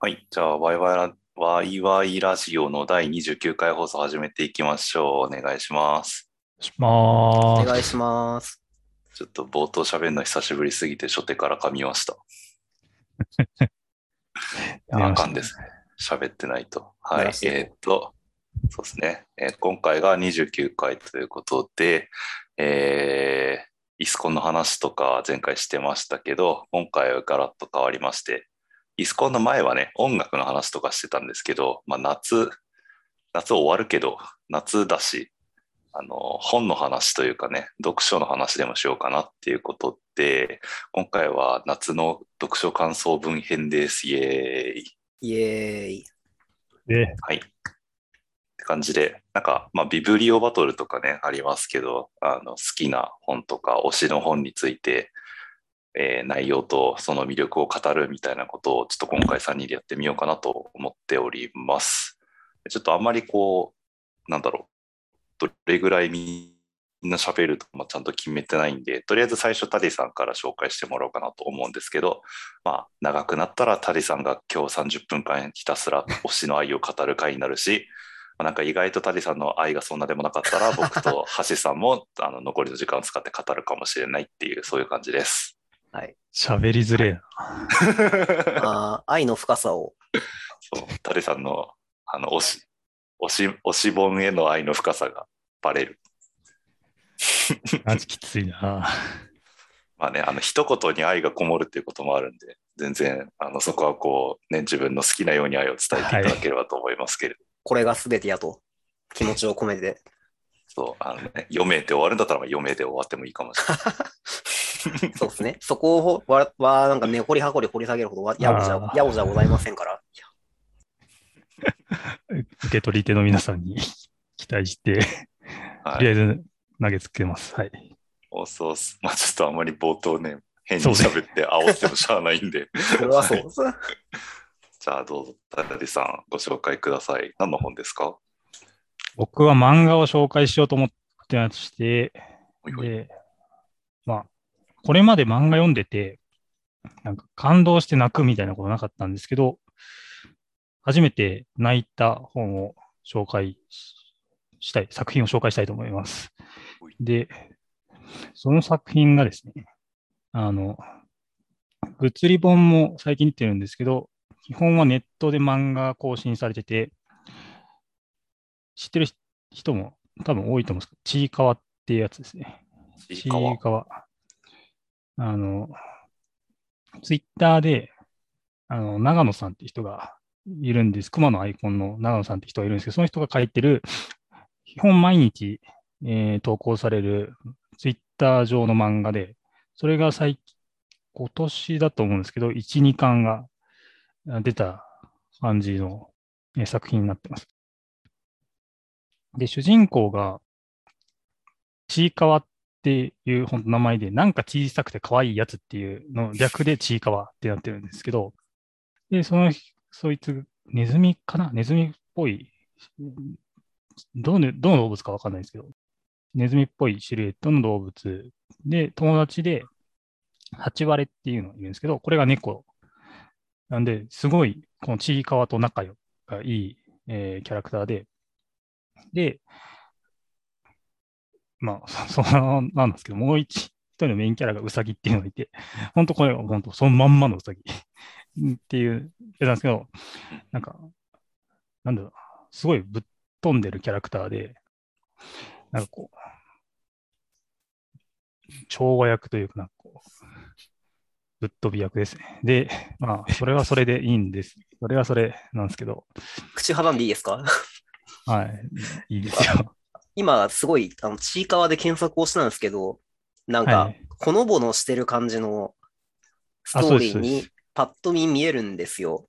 はい。じゃあ、ワイワイラ、ワイワイラジオの第29回放送始めていきましょう。お願いします。しまーす。お願いします。ちょっと冒頭喋るの久しぶりすぎて初手から噛み ました。あかんですね。喋ってないと。はい。えーっと、そうですね、えー今回が29回ということで、えーイスコンの話とか前回してましたけど、今回はガラッと変わりまして、イスコンの前はね、音楽の話とかしてたんですけど、まあ夏、夏終わるけど、夏だし、あの、本の話というかね、読書の話でもしようかなっていうことで、今回は夏の読書感想文編です。イエーイ。イエーイ。で、はい。って感じで、なんか、まあ、ビブリオバトルとかね、ありますけど、あの、好きな本とか、推しの本について、えー内容とその魅力を語るみたいなことを、ちょっと今回3人でやってみようかなと思っております。ちょっとあんまりこう、なんだろう、どれぐらいみんな喋るとか、ちゃんと決めてないんで、とりあえず最初タディさんから紹介してもらおうかなと思うんですけど、まあ、長くなったらタディさんが今日30分間ひたすら推しの愛を語る回になるし、なんか意外とタディさんの愛がそんなでもなかったら、僕と橋さんもあの残りの時間を使って語るかもしれないっていう、そういう感じです。はい。喋りづれえな。あー愛の深さを。そうタディさんのあの推し推し推し本への愛の深さがバレる。マジきついな。まあね、あの一言に愛がこもるっていうこともあるんで、全然あのそこはこう、ね、自分の好きなように愛を伝えていただければと思いますけれど、これが全てやと。気持ちを込めて。そうあのね、読めて終わるんだったらまあ読めで終わってもいいかもしれない。そうですね。そこをは、はなんか根掘り葉掘り掘り下げるほどは、やおじゃやおじゃございませんから。受け取り手の皆さんに 期待して、はい、とりあえず投げつけます。はい。おそうっす。まあちょっとあまり冒頭ね、変に喋って煽ってもしゃあないんで、それはそう。じゃあどうぞ、タディさんご紹介ください。何の本ですか？僕は漫画を紹介しようと思ってまして、ほいほいで、まあ、これまで漫画読んでて、なんか感動して泣くみたいなことなかったんですけど、初めて泣いた本を紹介ししたい、作品を紹介したいと思います。で、その作品がですね、あの、物理本も最近出てるんですけど、基本はネットで漫画更新されてて、知ってる人も多分多いと思うんですけど、ちいかわっていうやつですね。ちいかわ。あの、ツイッターで、あの、長野さんって人がいるんです。熊のアイコンの長野さんって人がいるんですけど、その人が書いてる、基本毎日、えー投稿されるツイッター上の漫画で、それが最近、今年だと思うんですけど、1、2巻が出た感じの、作品になってます。で、主人公が、ちいかわっっていう本当名前で、なんか小さくて可愛いやつっていうの略でちいかわってなってるんですけど、で、その、そいつ、ネズミかな？ネズミっぽい、どの、どの動物かわかんないですけど、ネズミっぽいシルエットの動物で、友達で、ハチワレっていうのがいるんですけど、これが猫。なんで、すごい、このちいかわと仲良がいい、えーキャラクターで、で、まあ、そそのなんですけど、もう一一人のメインキャラがウサギっていうのがいて、本当これ、本当そのまんまのウサギ っていうやつなんですけど、なんか、なんだろう、すごいぶっ飛んでるキャラクターで、なんかこう、調和役というか、なんかこう、ぶっ飛び役ですね。で、まあ、それはそれでいいんです。それはそれなんですけど、口挟んでいいですか？はい、いいですよ。今、すごい、あの、ちいかわで検索をしたんですけど、なんか、はいほのぼのしてる感じのスあトーリーそうですにパッと見見えるんですよ。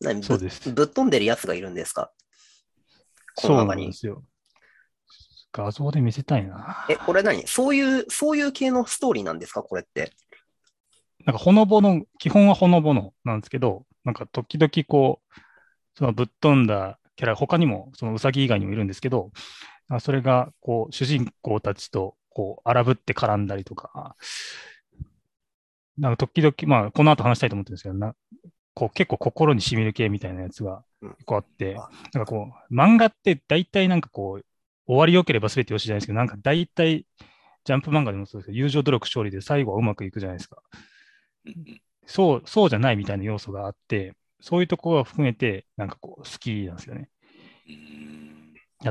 何ぶそうですぶっ飛んでるやつがいるんですか？こそうなの中に。んですよ。画像で見せたいな。え、これ何？そういう、そういう系のストーリーなんですか？これって。なんかほのぼの、基本はほのぼのなんですけど、なんか時々こう、そのぶっ飛んだキャラ、他にもそのウサギ以外にもいるんですけど、あそれがこう主人公たちとこう荒ぶって絡んだりとか、なんか時々、まあこの後話したいと思ってるんですけど、なこう結構心に染みる系みたいなやつがうん結構あって、あなんかこう、漫画って大体なんかこう、終わり良ければ全てよしじゃないですけど、なんか大体、ジャンプ漫画でもそうですけど、友情努力勝利で最後はうまくいくじゃないですか。そう、そうじゃないみたいな要素があって、そういうところを含めて、なんかこう、好きなんですよね。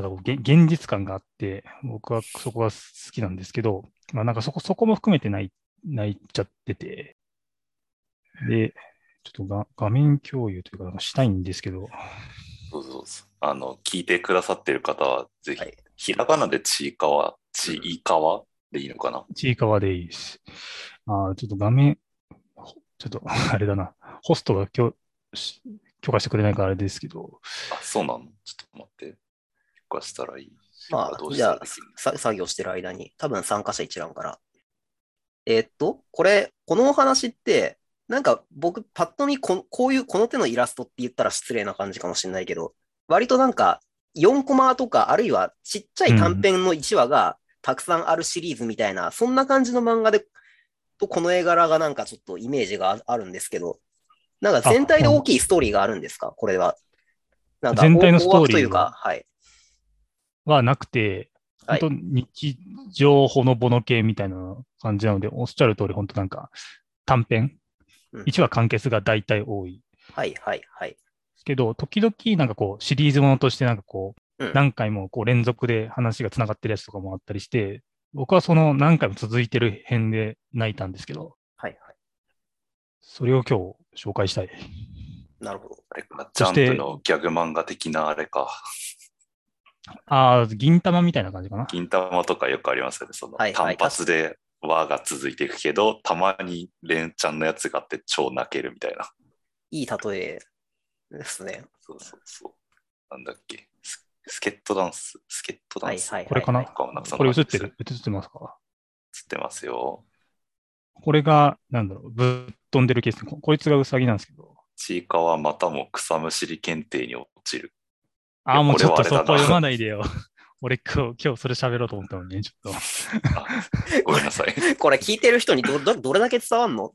うんなんかこうげ現実感があって、僕はそこが好きなんですけど、まあなんかそこ、そこも含めて泣い泣いちゃってて、で、ちょっとが画面共有というか、したいんですけど、そうそうそう。あの、聞いてくださってる方は、ぜひ、はい。ひらがなでちいかわ、ちいかわでいいのかな？ちいかわでいいです。あーちょっと画面、ほちょっと あれだな、ホストが許し許可してくれないからあれですけど、あ、そうなの？ちょっと待って。許可したらいい？まあど、うしじゃあ作業してる間に、多分参加者一覧から。えーっと、これ、このお話って、なんか僕、パッと見こ、こういうこの手のイラストって言ったら失礼な感じかもしれないけど、割となんか、4コマとか、あるいはちっちゃい短編の1話がたくさんあるシリーズみたいな、そんな感じの漫画で、とこの絵柄がなんかちょっとイメージがああるんですけど、なんか全体で大きいストーリーがあるんですか？これは。なんか全体のストーリー大枠というか、はい。はなくて、はい本当日常ほのぼの系みたいな感じなので、おっしゃる通り、本当なんか短編、うん1話完結が大体多い。はい、はい、はい。けど、時々なんかこう、シリーズものとしてなんかこう、うん何回もこう連続で話が繋がってるやつとかもあったりして、僕はその何回も続いてる編で泣いたんですけど、はい、はい。それを今日紹介したい。なるほど。あれジャンそしてプのギャグ漫画的なあれか。ああ、銀玉みたいな感じかな。銀玉とかよくありますよね。そのはいはい単発で輪が続いていくけど、たまに連チャンのやつがあって超泣けるみたいな。いい例えですね。そうそうそう。なんだっけ。ススケットダンス。スケットダンス。はいはい。これかな？これ映ってる？映ってますか？映ってますよ。これが、なんだろう、ぶっ飛んでるケース。ここいつがウサギなんですけど。ちいかわまたも草むしり検定に落ちる。ああ、もうちょっとそこ読まないでよ。俺今日、今日それ喋ろうと思ったのにね、ちょっと。あごめんなさい。これ聞いてる人にどどどれだけ伝わんの？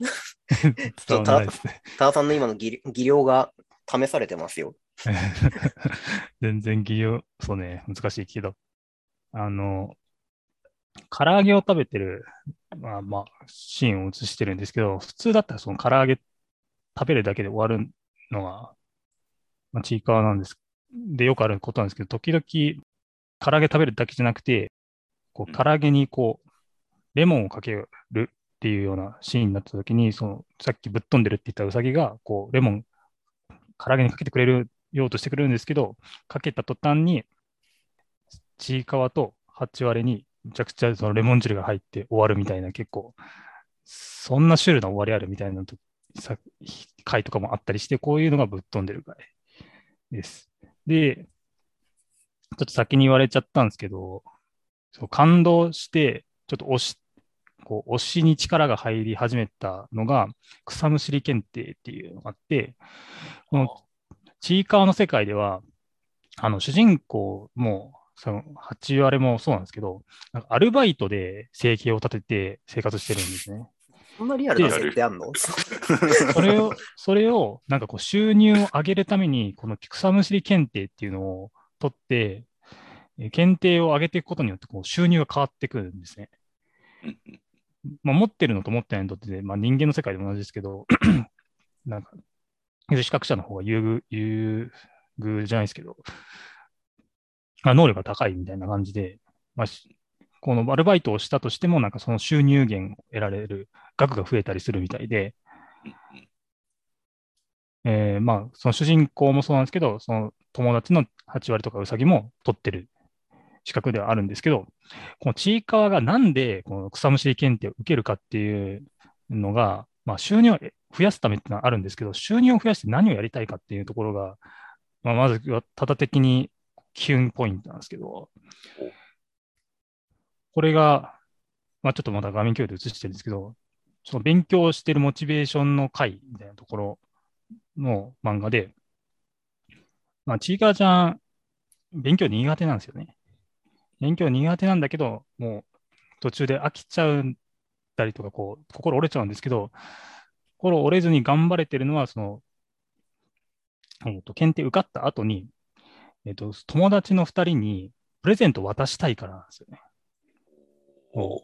伝わらないですね。多田さんの今の技技量が試されてますよ。全然技量、そうね、難しいけど。あの、唐揚げを食べてる、まあまあ、シーンを映してるんですけど、普通だったらその唐揚げ食べるだけで終わるのが、まあ、ちいかわなんです。で、よくあることなんですけど、時々、唐揚げ食べるだけじゃなくて、こう、唐揚げにこう、レモンをかけるっていうようなシーンになった時に、その、さっきぶっ飛んでるって言ったウサギが、こう、レモン、唐揚げにかけてくれるようとしてくれるんですけど、かけた途端に、ちいかわと8割にむちゃくちゃそのレモン汁が入って終わるみたいな、結構、そんなシュールな終わりあるみたいなとさ回とかもあったりして、こういうのがぶっ飛んでる回です。で、ちょっと先に言われちゃったんですけど、そう感動して、ちょっと押し、こう、推しに力が入り始めたのが、草むしり検定っていうのがあって、このちいかわの世界では、あの、主人公も、その、8割もそうなんですけど、なんかアルバイトで生計を立てて生活してるんですね。そんなリアルな設定あんの？それを、それを、なんかこう、収入を上げるために、この草むしり検定っていうのを取って、え検定を上げていくことによって、こう、収入が変わってくるんですね。まあ、持ってるのと持ってないのとって、まあ、人間の世界でも同じですけど、なんか、有資格者の方が優遇、優遇じゃないですけど、まあ、能力が高いみたいな感じで、まあ、しこのアルバイトをしたとしても、なんかその収入源を得られる額が増えたりするみたいで、うんえーまあ、その主人公もそうなんですけど、その友達の8割とかウサギも取ってる資格ではあるんですけど、このちいかわがなんでこの草むしり検定を受けるかっていうのが、まあ、収入を増やすためってのはあるんですけど、収入を増やして何をやりたいかっていうところが、まあ、まずは多々的にキュンポイントなんですけど、これが、まあ、ちょっとまだ画面共有で映してるんですけど、その勉強してるモチベーションの回みたいなところの漫画で、まあ、ちいかわちゃん、勉強苦手なんですよね。勉強苦手なんだけど、もう途中で飽きちゃったりとか、こう、心折れちゃうんですけど、心折れずに頑張れてるのは、その、えっ、と、検定受かった後に、えっ、と、友達の2人にプレゼント渡したいからなんですよね。お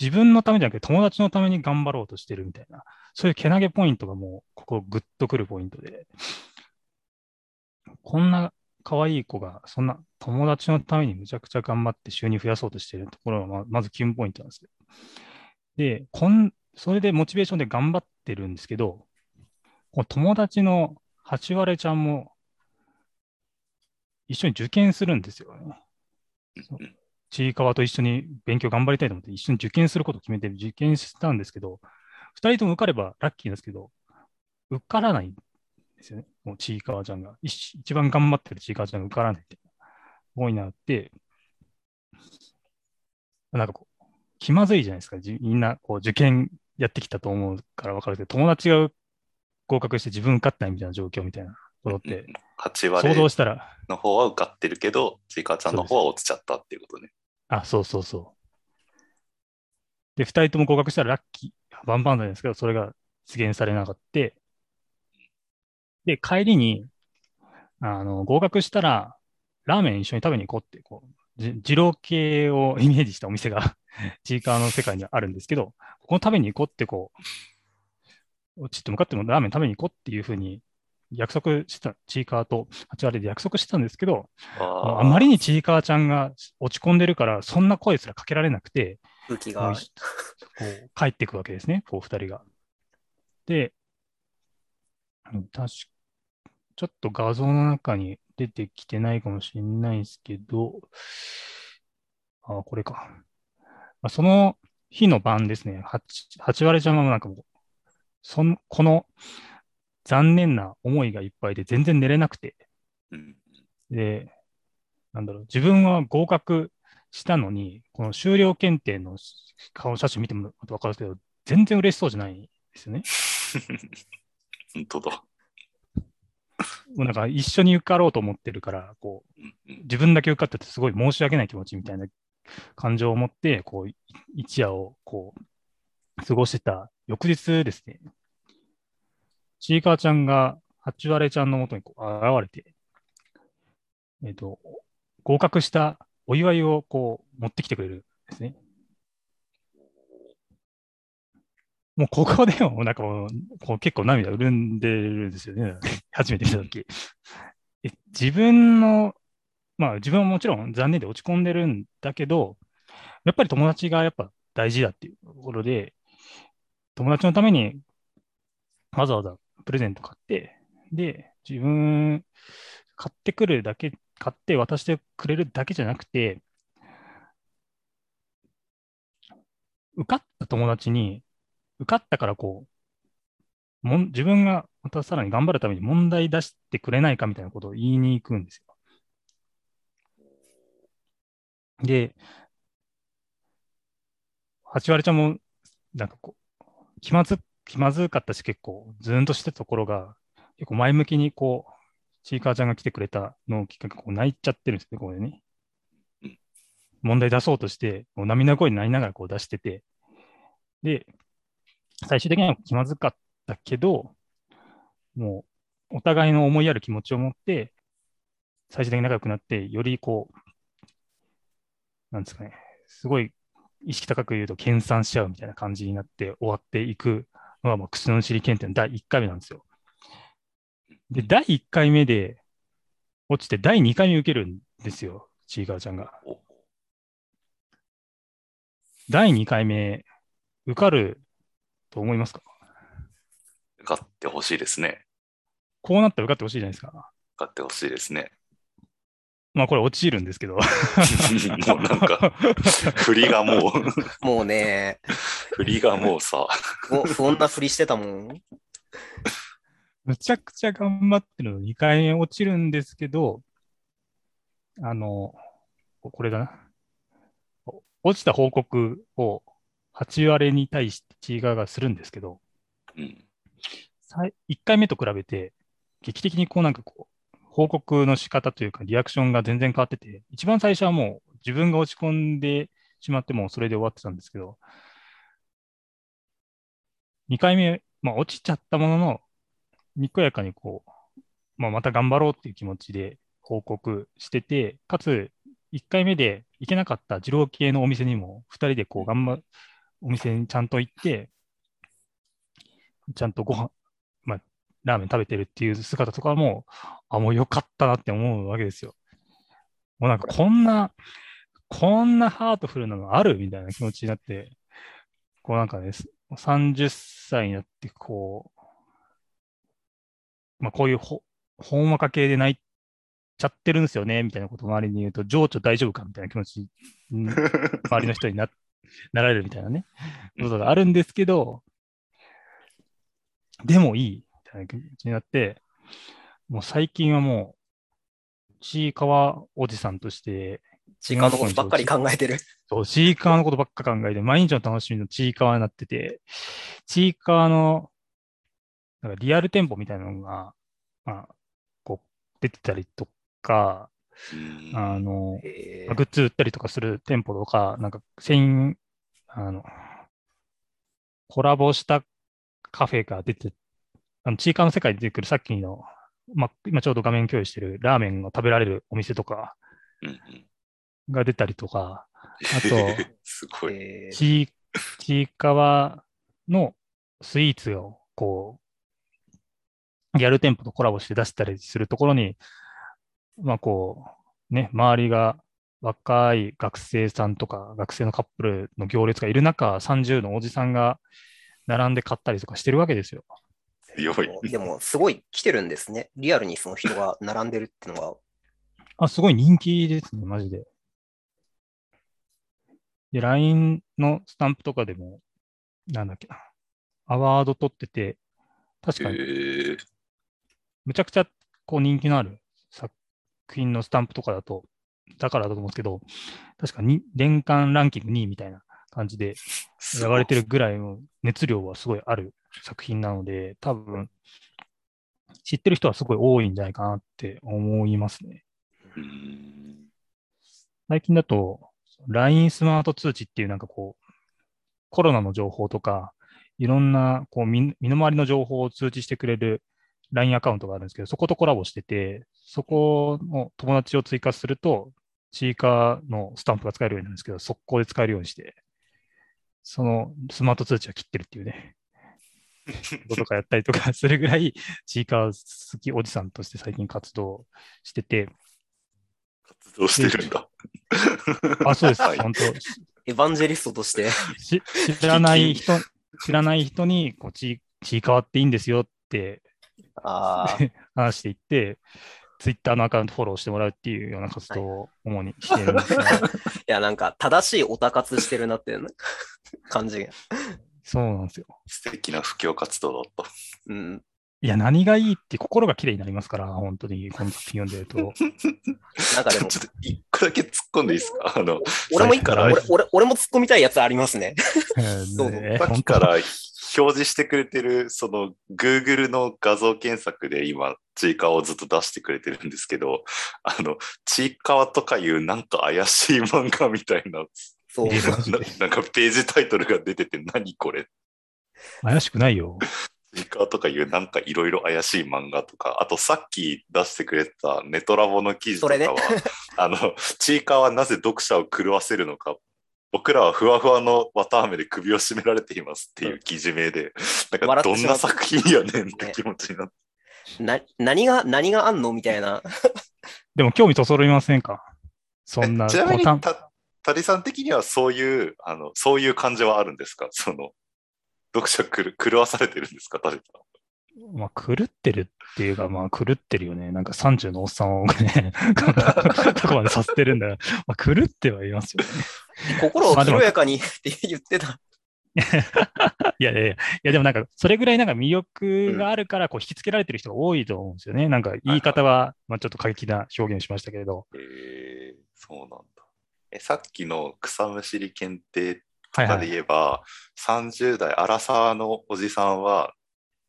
自分のためじゃなくて友達のために頑張ろうとしてるみたいな、そういうけなげポイントがもう、ここグッとくるポイントで、こんな可愛い子が、そんな友達のためにむちゃくちゃ頑張って収入増やそうとしてるところがま、ずキュンポイントなんですよ。で、こん、それでモチベーションで頑張ってるんですけど、この友達の八割ちゃんも一緒に受験するんですよね。うんちいかわと一緒に勉強頑張りたいと思って一緒に受験することを決めて受験したんですけど、二人とも受かればラッキーなんですけど、受からないんですよね。もうちいかわちゃんが。一一番頑張ってるちいかわちゃんが受からないって。多いなって、なんかこう、気まずいじゃないですか。じみんなこう受験やってきたと思うから分かるけど、友達が合格して自分受かってないみたいな状況みたいなことって、8想割像したら、の方は受かってるけど、ちいかわちゃんの方は落ちちゃったっていうことね。あ、そうそうそう。で、二人とも合格したらラッキー、バンバンなんですけど、それが実現されなかった。で、帰りに、あの、合格したら、ラーメン一緒に食べに行こうって、こう、じ二郎系をイメージしたお店が、ちいかわの世界にあるんですけど、ここ食べに行こうって、こう、ちっと向かってもラーメン食べに行こうっていうふうに約束した、ちいかわと八割で約束してたんですけど、あまりにちいかわちゃんが落ち込んでるから、そんな声すらかけられなくて、こう帰っていくわけですね、こう二人が。で、うん確かちょっと画像の中に出てきてないかもしれないですけど、あ、これか。まあ、その日の晩ですね、八八割ちゃんはなんかもう、その、この残念な思いがいっぱいで全然寝れなくて、うん。で、なんだろう、自分は合格したのに、この修了検定の顔写真見てもわかるんですけど、全然嬉しそうじゃないんですよね。本当だ。もうなんか一緒に受かろうと思ってるから、こう、自分だけ受かったってすごい申し訳ない気持ちみたいな感情を持って、こう、い一夜をこう、過ごしてた翌日ですね、ちいかわちゃんが八割ちゃんのもとにこう現れて、えっ、と、合格したお祝いをこう持ってきてくれるんですね。もうここでも なんかもうこう結構涙潤んでるんですよね。初めて見たとき。自分の、まあ自分はもちろん残念で落ち込んでるんだけど、やっぱり友達がやっぱ大事だっていうところで、友達のためにわざわざプレゼント買って、で、自分買ってくるだけ、買って渡してくれるだけじゃなくて、受かった友達に、受かったからこう、もん自分がまたさらに頑張るために問題出してくれないかみたいなことを言いに行くんですよ。で、八割ちゃんも、なんかこう、気まず、気まずかったし結構ずーんとしてたところが、結構前向きにこう、ちいかわちゃんが来てくれたのをきっかけでこう泣いちゃってるんですね、ここでねうん。問題出そうとして、もう涙声になりながらこう出してて、で、最終的には気まずかったけど、もうお互いの思いやる気持ちを持って、最終的に仲良くなって、よりこう、なんですかね、すごい意識高く言うと、研鑽しちゃうみたいな感じになって終わっていくのが、まあ、口の知り検定の第1回目なんですよ。で、第1回目で落ちて、第2回目受けるんですよ、ちいかわちゃんが。お第2回目、受かると思いますか？受かってほしいですね。こうなったら受かってほしいじゃないですか。受かってほしいですね。まあ、これ落ちるんですけど。も うなんか、振りがもう、もうね、振りがもうさ、もう不穏なふりしてたもん。むちゃくちゃ頑張ってるの2回目落ちるんですけど、あの、ここれだな。落ちた報告を8割に対してチーガーがするんですけど、うん、1回目と比べて、劇的にこうなんかこう、報告の仕方というかリアクションが全然変わってて、一番最初はもう自分が落ち込んでしまってもうそれで終わってたんですけど、2回目、まあ落ちちゃったものの、にこやかにこう、まあ、また頑張ろうっていう気持ちで報告してて、かつ、1回目で行けなかった二郎系のお店にも、2人でこう頑張、お店にちゃんと行って、ちゃんとご飯、ラーメン食べてるっていう姿とかも、あ、もう良かったなって思うわけですよ。もうなんかこんな、こんなハートフルなのあるみたいな気持ちになって、こうなんかね、30歳になって、こう、まあこういうほ、ほんわか系で泣いちゃってるんですよね、みたいなこと周りに言うと、情緒大丈夫かみたいな気持ち、周りの人にな、なられるみたいなね、ことがあるんですけど、でもいい、たいな気になって、もう最近はもう、ちいかわおじさんとして、時間のことばっかり考えてる。そう、ちいかわのことばっか考えて、毎日の楽しみのちいかわになってて、ちいかわの、なんかリアル店舗みたいなのが、まあ、こう、出てたりとか、うんあの、グッズ売ったりとかする店舗とか、なんか、専あの、コラボしたカフェが出て、あの、ちいかわの世界で出てくるさっきの、まあ、今ちょうど画面共有してるラーメンが食べられるお店とかが出たりとか、あと、すごい。えーちい、ちいかわのスイーツを、こう、ギャル店舗とコラボして出したりするところに、まあこう、ね、周りが若い学生さんとか、学生のカップルの行列がいる中、30のおじさんが並んで買ったりとかしてるわけですよ。強い。でも、すごい来てるんですね。リアルにその人が並んでるってのが。あ、すごい人気ですね、マジで。で、LINE のスタンプとかでも、なんだっけな、アワード取ってて、確かにえーむちゃくちゃこう人気のある作品のスタンプとかだと、だからだと思うんですけど、確かに年間ランキング2位みたいな感じで選ばれてるぐらいの熱量はすごいある作品なので、多分知ってる人はすごい多いんじゃないかなって思いますね。うん最近だと、LINE スマート通知っていうなんかこう、コロナの情報とか、いろんなこう身身の回りの情報を通知してくれる LINE アカウントがあるんですけど、そことコラボしてて、そこの友達を追加すると、チーカーのスタンプが使えるようになるんですけど、速攻で使えるようにして、そのスマート通知は切ってるっていうね、こととかやったりとかするぐらい、チーカー好きおじさんとして最近活動してて、活動してるんだ。あ、そうです、はい。本当。エヴァンジェリストとして。し知らない人、知らない人に、こう、ち、ちいかわっていいんですよってああ、話していって、ツイッターのアカウントフォローしてもらうっていうような活動を主にしているんですが、いや、なんか、正しいオタ活してるなっていうな感じが。そうなんですよ。素敵な布教活動だった。うん。いや、何がいいって心が綺麗になりますから、本当に、この作品読んでると。なんかでもちょっと一個だけ突っ込んでいいですか？あの、俺もいいかなはい俺、俺、俺も突っ込みたいやつありますね。そうねさっきから表示してくれてる、その Google の画像検索で今、ちいかわをずっと出してくれてるんですけど、あの、ちいかわとかいうなんか怪しい漫画みたいな、そう。な なんかページタイトルが出てて何これ？怪しくないよ。ちいかわとかいうなんかいろいろ怪しい漫画とか、あとさっき出してくれたネトラボの記事とかは、それね あの、ちいかわはなぜ読者を狂わせるのか、僕らはふわふわの綿あめで首を絞められていますっていう記事名で、なんかどんな作品やねんって気持ちになって。な、何が、何があんの？みたいな。でも、興味そそろいませんか？そんな、えちなみにボタンた、タリさん的にはそういう、あの、そういう感じはあるんですか？その、読者くる狂わされてるんですか？タリさん。まあ、狂ってるっていうか、まあ、狂ってるよね。なんか30のおっさんをね、どこまでさせてるんだよ。まあ、狂ってはいますよね。心を軽やかにって言ってた。いやいやいや、いやでもなんか、それぐらいなんか魅力があるから、こう、引きつけられてる人が多いと思うんですよね。なんか、言い方は、まあ、ちょっと過激な表現をしましたけれど。えー、そうなんだ。え、さっきの草むしり検定とはいはい。かで言えば、30代、アラサーのおじさんは、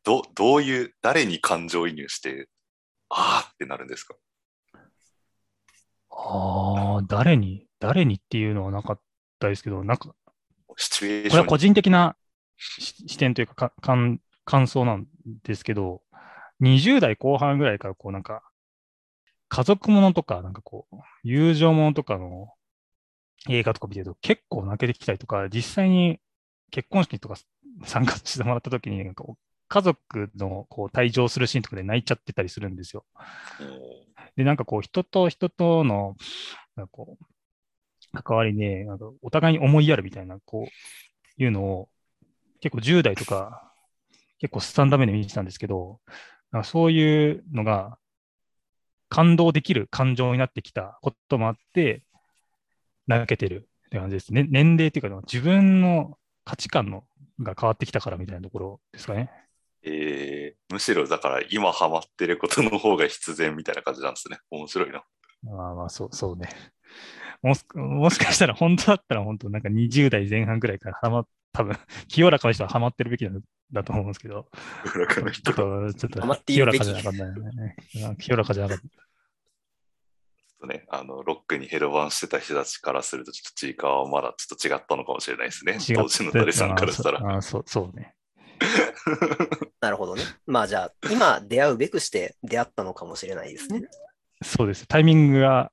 どどういう、誰に感情移入して、あーってなるんですか？ああ、誰に、誰にっていうのはなかったですけど、なんか、シチュエーションこれは個人的なし視点というかか感感想なんですけど、20代後半ぐらいからこうなんか、家族ものとか、なんかこう、友情ものとかの映画とか見てると結構泣けてきたりとか、実際に結婚式とか参加してもらった時に、なんか家族のこう退場するシーンとかで泣いちゃってたりするんですよ。で、なんかこう、人と人との、なんかこう、関わりで、なんかお互いに思いやるみたいな、こう、いうのを、結構10代とか、結構スタンダ目で見てたんですけど、なんかそういうのが、感動できる感情になってきたこともあって、泣けてるって感じですね。年齢っていうか、自分の価値観のが変わってきたからみたいなところですかね。えー、むしろだから今ハマってることの方が必然みたいな感じなんですね。面白いな。まあまあ、そう、そうね。ももしかしたら本当だったら本当なんか20代前半ぐらいからハマ、多分、清らかな人はハマってるべきなんだと思うんですけど、清らかな人ちょっと、ちょっとハマってい清らかじゃなかったね。清らかじゃなかった。とね、あの、ロックにヘロバンしてた人たちからすると、ちょっとチーカーはまだちょっと違ったのかもしれないですね。違当時の誰さんからしたら。ああそう、そうね。なるほどね。まあじゃあ、今出会うべくして出会ったのかもしれないですね。そうです。タイミングが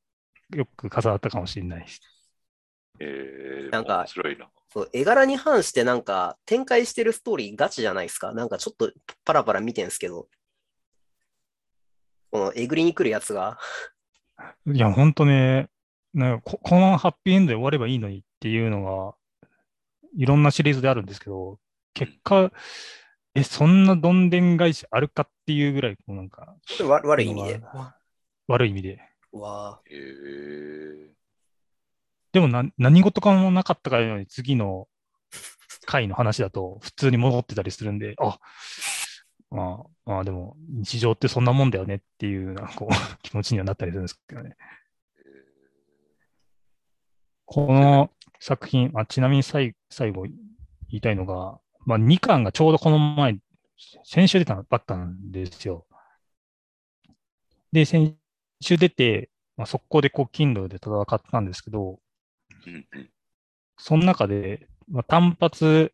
よく重なったかもしれないです。えー、なんか面白いな。そう絵柄に反してなんか展開してるストーリーガチじゃないですか。なんかちょっとパラパラ見てんすけど、このえぐりに来るやつが、いや、ほんとね、なんかここのままハッピーエンドで終わればいいのにっていうのが、いろんなシリーズであるんですけど、結果、え、そんなどんでん返しあるかっていうぐらい、こうなんか、わ悪い意味で。悪い意味で。わえー、でもな何事かもなかったかのように次の回の話だと普通に戻ってたりするんで、あまあ、まあでも日常ってそんなもんだよねっていうなこう 気持ちにはなったりするんですけどね。この作品、あちなみに最最後言いたいのが、まあ、2巻がちょうどこの前、先週出たばっかなんですよ。で、先週出て、まあ、速攻でこう、Kindle で戦ったんですけど、その中で、まあ、単発、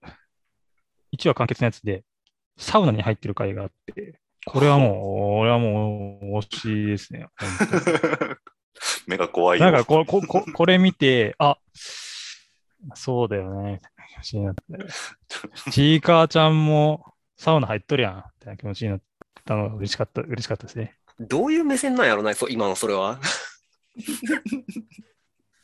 1話完結のやつで、サウナに入ってる回があって、これはもう、俺はもう、推しですね。目が怖いよ。なんかこ、こ、ここれ見て、あ、そうだよね、気持ちになって。ちーかーちゃんもサウナ入っとるやん、みたいな気持ちになったのが嬉しかった、嬉しかったですね。どういう目線なんやろな、そう今のそれは。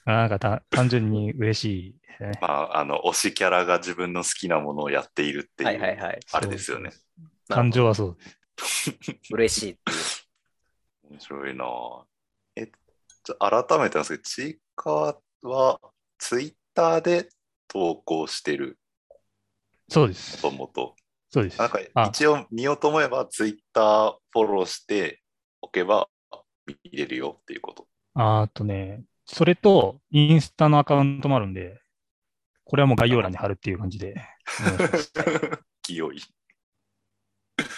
あなんかた単純に嬉しいですね。まあ、あの、推しキャラが自分の好きなものをやっているっていう、はいはいはい。あれですよね。感情はそう。嬉しいっていう。面白いなぁえ、じゃあ改めてなんですけど、ちいかはツイッターで投稿してる、そうです。もともと。そうです。なんかあ一応見ようと思えば、ツイッターフォローしておけば見れるよっていうこと。あーとね、それとインスタのアカウントもあるんで、これはもう概要欄に貼るっていう感じで。清い。なる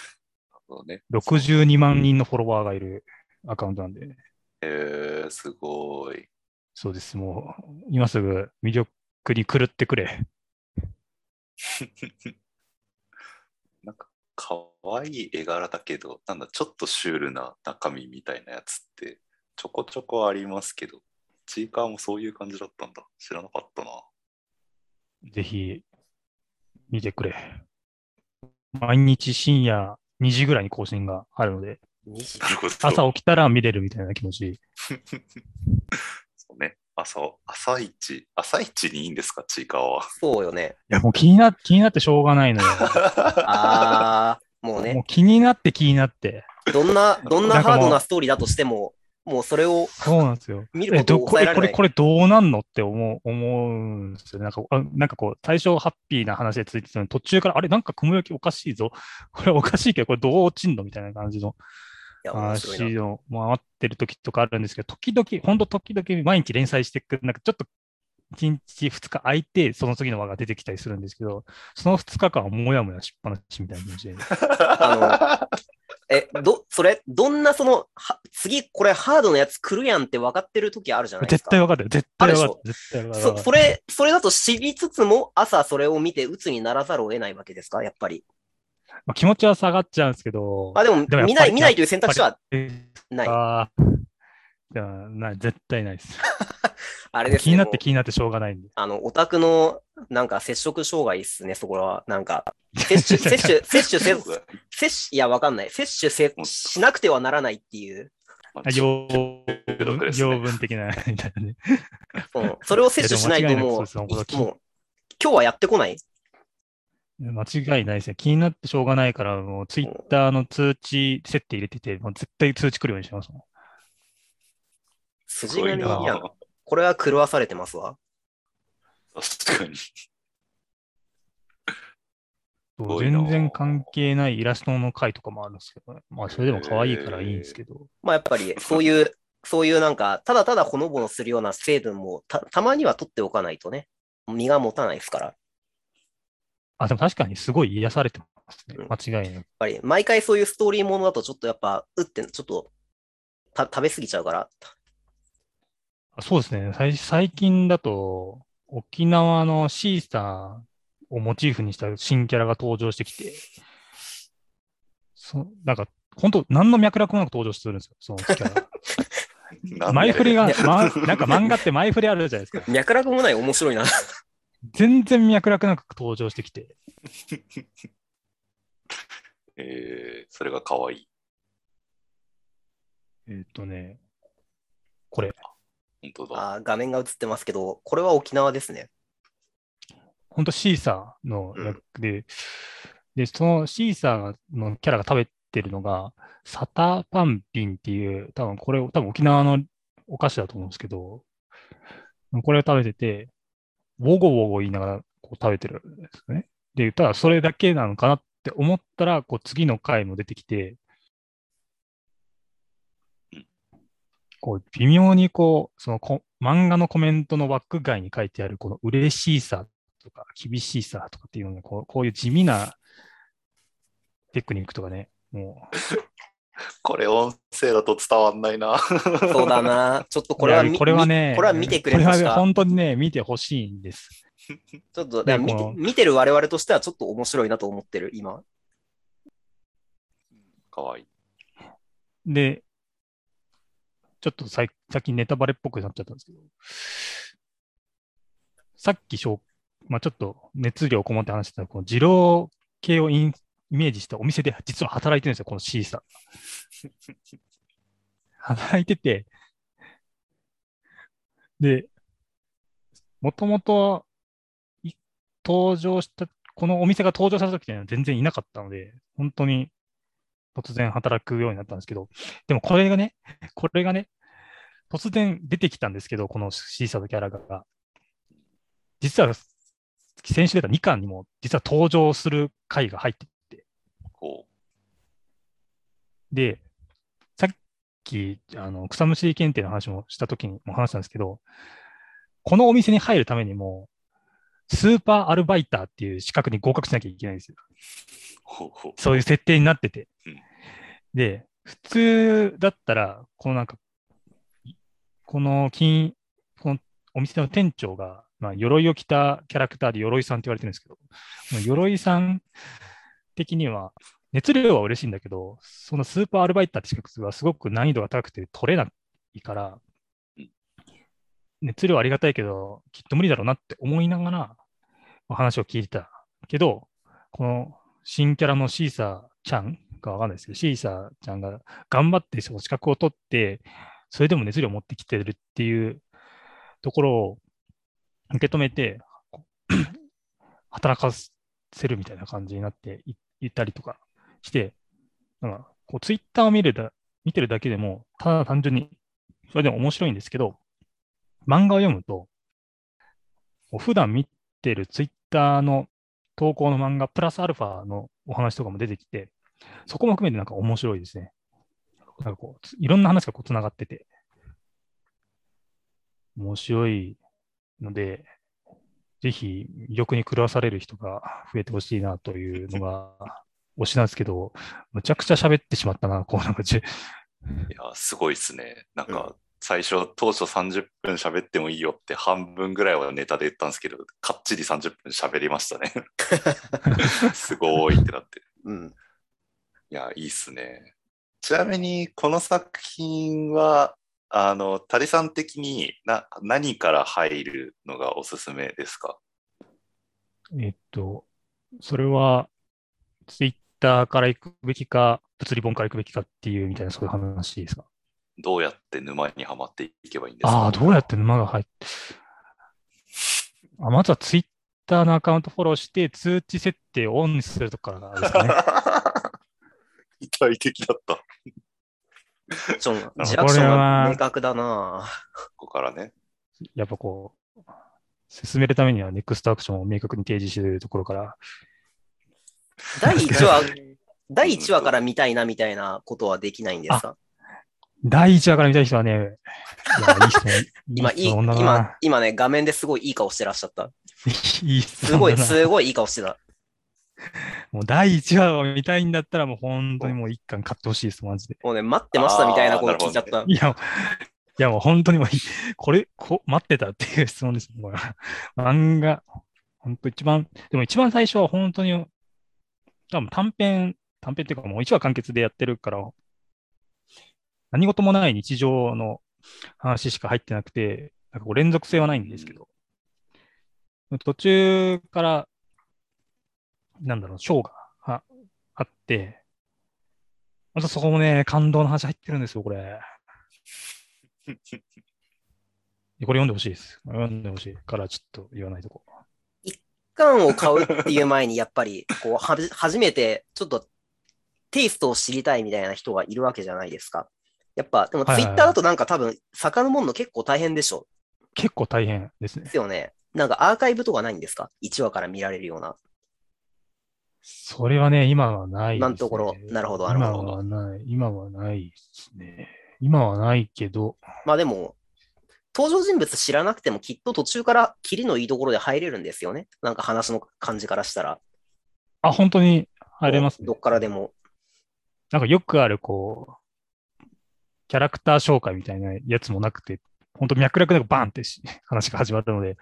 ほどね。62万人のフォロワーがいるアカウントなんで、えー、すごい。そうです。もう、今すぐ魅力に狂ってくれ。なんか、かわいい絵柄だけど、なんだ、ちょっとシュールな中身みたいなやつって、ちょこちょこありますけど、チーカーもそういう感じだったんだ。知らなかったな。ぜひ、見てくれ。毎日深夜2時ぐらいに更新があるので、2時なるほど。朝起きたら見れるみたいな気持ち。そうね。朝、朝一、朝一にいいんですか、チーカーは。そうよね。いや、もう気にな、気になってしょうがないのよ。あー、もうもうね、気になって気になって。どんな、どんなハードなストーリーだとしても、もうそれをそうなんですよ。見ることこれ、これ、抑えられない。これどうなんのって思う、思うんですよね。なんか、あなんかこう、最初ハッピーな話でついてたのに、途中から、あれ、なんか雲行きおかしいぞ。これおかしいけど、これどう落ちんのみたいな感じの。話を回ってる時とかあるんですけど、時々、ほんと時々毎日連載してくる、なんかちょっと1日2日空いて、その次の輪が出てきたりするんですけど、その2日間はもやもやしっぱなしみたいな感じで。え、ど、それ、どんなその、は次これハードなやつ来るやんって分かってる時あるじゃないです絶か。対分かってる。絶対分かってある。絶対分かってそる。それ、それだと知りつつも、朝それを見て鬱にならざるを得ないわけですか？やっぱり。まあ、気持ちは下がっちゃうんですけど。あ、でも、でもやっぱり見ない、見ないという選択肢はない。ああ。いやない絶対ないです。あれですね。気になって気になってしょうがないんで。あの、オタクの、なんか、接触障害っすね、そこは。なんか、摂取、摂取、摂取せず、摂取、いや、わかんない。摂取せしなくてはならないっていう。まああ養毒ですね養分的な、みたいなね。うん。それを摂取しないとももう、うですもう、今日はやってこない？間違いないですね。気になってしょうがないから、もうツイッターの通知設定入れてて、もう絶対通知来るようにしますもん。筋金いやな。これは狂わされてますわ。確かに。全然関係ないイラストの回とかもあるんですけどね。まあ、それでも可愛いからいいんですけど。まあ、やっぱり、そういう、そういうなんか、ただただほのぼのするような成分もた、たまには取っておかないとね、身が持たないですから。やっあ、でも確かにすごい癒されてますねうん。間違いなく。ぱり、毎回そういうストーリーものだと、ちょっとやっぱ、うって、ちょっと、た食べ過ぎちゃうから。あそうですね。最最近だと、沖縄のシーサーをモチーフにした新キャラが登場してきて、そなんか、本当何の脈絡もなく登場するんですよ、そのキャラ。前振りが、ま、なんか漫画って前振りあるじゃないですか。脈絡もない面白いな。全然脈絡なく登場してきて、えー、それが可愛い。えーっとね、これ、本当だ。あー画面が映ってますけど、これは沖縄ですね。本当シーサーの役で、で、そのシーサーのキャラが食べてるのが、サターパンピンっていう、多分これ、多分沖縄のお菓子だと思うんですけど、これを食べてて、ウォゴウォゴ言いながらこう食べてるんですよね。で、ただそれだけなのかなって思ったら、こう次の回も出てきてうん、こう微妙にこう、そのこ漫画のコメントの枠外に書いてあるこの嬉しさとか厳しさとかっていうのがこう、こういう地味なテクニックとかね、も これ音声だと伝わんないな。そうだな。ちょっとう、これはこれはね、みこれは見てくれこれは本当にね、見てほしいんです。ちょっと見て見てる我々としてはちょっと面白いなと思ってる、今。可愛い。で、ちょっとさい先ネタバレっぽくなっちゃったんですけど、さっきしょ、まあ、ちょっと熱量こもって話してた、この二郎系をインイメージしたお店で実は働いてるんですよ、この C さん。働いてて、で、もともと登場した、このお店が登場した時には全然いなかったので、本当に突然働くようになったんですけど、でもこれがね、これがね、突然出てきたんですけど、このシーサーのキャラが。実は、先週出た2巻にも、実は登場する回が入ってて、こで、さっき、あの、草むしり検定の話もしたときにも話したんですけど、このお店に入るためにも、スーパーアルバイターっていう資格に合格しなきゃいけないんですよ。う。ほうほう。そういう設定になっててうん。で、普通だったら、このなんか、この金、このお店の店長が、まあ、鎧を着たキャラクターで鎧さんって言われてるんですけど、鎧さん的には、熱量は嬉しいんだけど、そのスーパーアルバイターって資格はすごく難易度が高くて取れないからうん、熱量はありがたいけど、きっと無理だろうなって思いながら、お話を聞いてたけど、この新キャラのシーサーちゃんがわかんないですけど、シーサーちゃんが頑張ってその資格を取って、それでも熱量を持ってきてるっていうところを受け止めて、働かせるみたいな感じになっていったりとかして、なんかこうツイッターを見るだ見てるだけでも、ただ単純にそれでも面白いんですけど、漫画を読むと、こう普段見てるツイッターの投稿の漫画プラスアルファのお話とかも出てきて、そこも含めてなんか面白いですね。なんかこう、いろんな話がこう繋がってて、面白いので、ぜひ魅力に狂わされる人が増えてほしいなというのが推しなんですけど、むちゃくちゃ喋ってしまったな、こうなんかじ、いや、すごいっすね。なんか、最初、当初30分喋ってもいいよって半分ぐらいはネタで言ったんですけど、かっちり30分喋りましたね。すごいってなって。うん。いや、いいっすね。ちなみに、この作品は、あの、タリさん的にな何から入るのがおすすめですか？えっと、それは、ツイッターから行くべきか、物理本から行くべきかっていうみたいな、そういう話ですか？どうやって沼にはまっていけばいいんですか？ああ、どうやって沼が入って。あまずはツイッターのアカウントフォローして、通知設定をオンにするとこからですかね。具体的だった。ちょんほどジアクションがこれは明確だなここからね。やっぱこう、進めるためにはネクストアクションを明確に提示しているところから、第1話、第1話から見たいなみたいなことはできないんですか？第1話から見たい人はね、いや、いい人、今、いい、今、今ね、画面ですごいいい顔してらっしゃった。いい質すごい、すごいいい顔してた。もう第1話を見たいんだったら、もう本当にもう一巻買ってほしいです、マジで。もうね、待ってましたみたいなこと聞いちゃった。いや、いやもう本当にもうこれ、こ待ってたっていう質問です。もう漫画、本当一番、でも一番最初は本当に、多分短編、短編っていうかもう1話完結でやってるから、何事もない日常の話しか入ってなくて、なんかこう連続性はないんですけど、途中から、なんだろう、ショーがああって、またそこもね、感動の話入ってるんですよ、これ。これ読んでほしいです。読んでほしいからちょっと言わないとこ。缶を買うっていう前に、やっぱり、こう、はじ初めて、ちょっと、テイストを知りたいみたいな人がいるわけじゃないですか。やっぱ、でもツイッターだとなんか多分、遡るの結構大変でしょ。結構大変ですねで。すよね。なんかアーカイブとかないんですか ?1 話から見られるような。それはね、今はないです、ね。今のところなるほどなるほど今はない。今はないですね。今はないけど、まあでも、登場人物知らなくてもきっと途中からキリのいいところで入れるんですよね。なんか話の感じからしたら。あ、本当に入れますねど。っからでも。なんかよくある、こう、キャラクター紹介みたいなやつもなくて、本当脈絡なくバーンってし 話が始まったので、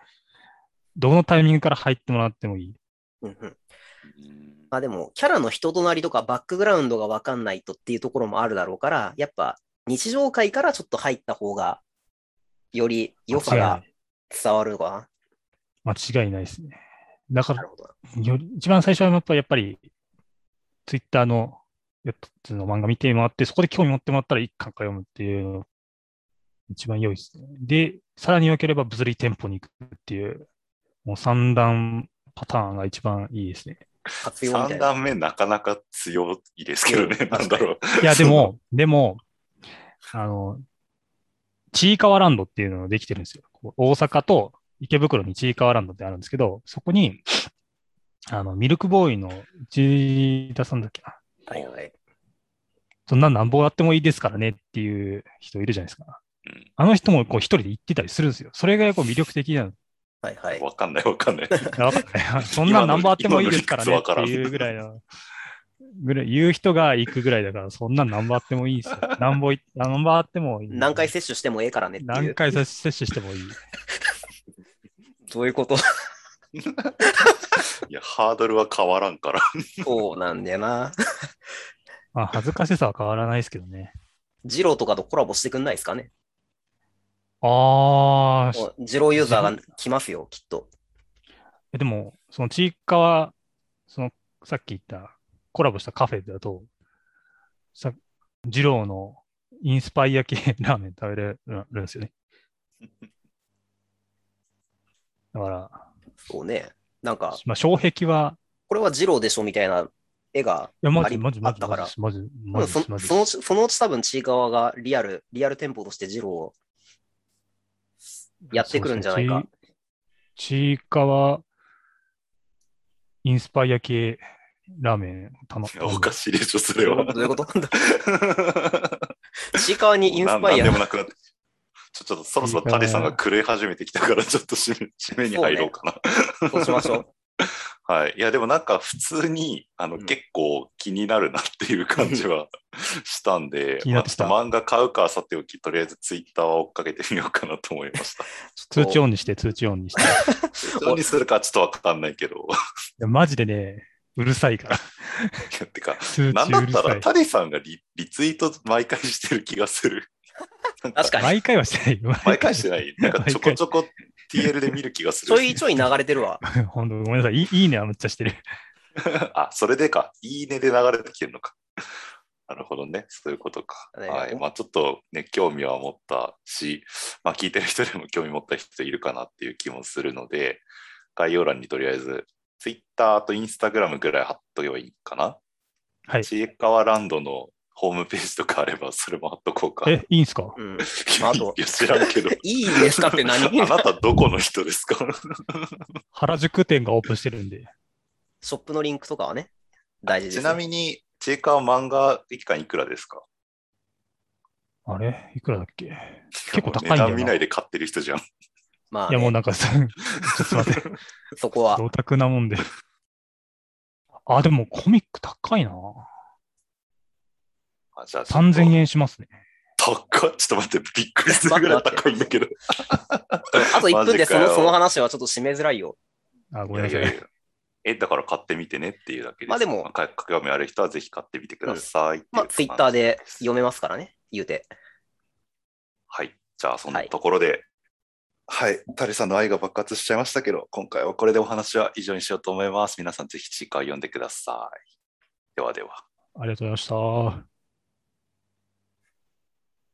どのタイミングから入ってもらってもいい。うんうん。うんまあでも、キャラの人となりとかバックグラウンドがわかんないとっていうところもあるだろうから、やっぱ日常界からちょっと入った方が、より良さが伝わるのか間違いないですね。だから一番最初はやっぱやっぱり、ツイッターのやつの漫画見てもらって、そこで興味持ってもらったら一巻から読むっていうのが一番良いですね。で、さらに良ければ物理店舗に行くっていう、もう三段パターンが一番いいですね。3活用みたいな。段目なかなか強いですけどね。うんなんだろう。いや、でも、でも、あの、ちいかわランドっていうのができてるんですよ。大阪と池袋にちいかわランドってあるんですけど、そこに、あの、ミルクボーイの内田さんだっけ？な。はいはい。そんななんぼやってもいいですからねっていう人いるじゃないですか。うんあの人もこう一人で言ってたりするんですよ。それがこう魅力的なの。はいはい。わかんないわかんない。わかんないそんなんなんぼあってもいいですからねっていうぐらいの、ぐらい言う人が行くぐらいだから、そんなんなんぼあってもいいですよ。なんぼい、なんぼあってもいい。何回接種してもええからねっていう。何回接接種してもいい。どういうこと？いや、ハードルは変わらんから。そうなんだよな。まあ、恥ずかしさは変わらないですけどね。ジローとかとコラボしてくんないですかねあもー、うジローユーザーが来ますよ、きっと。えでも、そのちいかわ、その、さっき言ったコラボしたカフェだと、さ、二郎のインスパイア系ラーメン食べれるるんですよね。だから、そうね。なんか、まあ、障壁は、これはジローでしょみたいな絵が、いや、マありジ、マジ、マジ、あったからマジ、マジ、そマジ、そのうち、そのうち多分ちいかわがリアル、リアル店舗としてジローをやってくるんじゃないか。ちいかわ、インスパイア系ラーメン頼む。おかしいでしょ、それは。どういうこと？ちいかわにインスパイアななんで。もなくなって。ちょちょっとそろそろタリさんが狂い始めてきたから、ちょっと締め締めに入ろうかな。そうしましょう。はい。いや、でもなんか普通に、あの、うん結構気になるなっていう感じは したんで、まあちょっと漫画買うかはさておき、とりあえずツイッターは追っかけてみようかなと思いました。通知オンにして、通知オンにして。いどうにするかちょっとわかんないけど。やマジでね、うるさいから。いやてか、通なんだったら。タリさんがリリツイート毎回してる気がする。確かに。毎回はしてないよ。毎回してない。なんかちょこちょこ TL で見る気がする。ちょいちょい流れてるわ。ほんとごめんなさい。いいいいねはむっちゃしてる。あ、それでか。いいねで流れてきてるのか。なるほどね。そういうことか。ねはい。まあちょっとね、興味は持ったし、まあ聞いてる人でも興味持った人いるかなっていう気もするので、概要欄にとりあえず、Twitter と Instagram ぐらい貼っとけばいいかな。はい。ちえかわランドのホームページとかあれば、それも貼っとこうか。え、いいんすか？うん。いあとや知らんけど。いいですかって何？あなたどこの人ですか？原宿店がオープンしてるんで。ショップのリンクとかはね、大事です、ちね。なみに、ちえかわ漫画期間いくらですか？あれ？いくらだっけ？結構高いんだよな値段見ないで買ってる人じゃん。まあ、いや、もうね、なんかさ、ちょっとすいません。そこは。オタクなもんで。あ、でもコミック高いな。あじゃあちょっと3000円しますね。高っちょっと待って、びっくりするぐらい高いんだけど。あと1分でそのその話はちょっと締めづらいよ。あ、ごめんなさい。いやいやいやえ、だから買ってみてねっていうだけです。まあでもか興味ある人はぜひ買ってみてください。まあ、ツイッターで。で読めますからね、言うて。はい。じゃあ、そんなところで、はい。タリさんの愛が爆発しちゃいましたけど、今回はこれでお話は以上にしようと思います。皆さんぜひ次回読んでください。ではでは。ありがとうございました。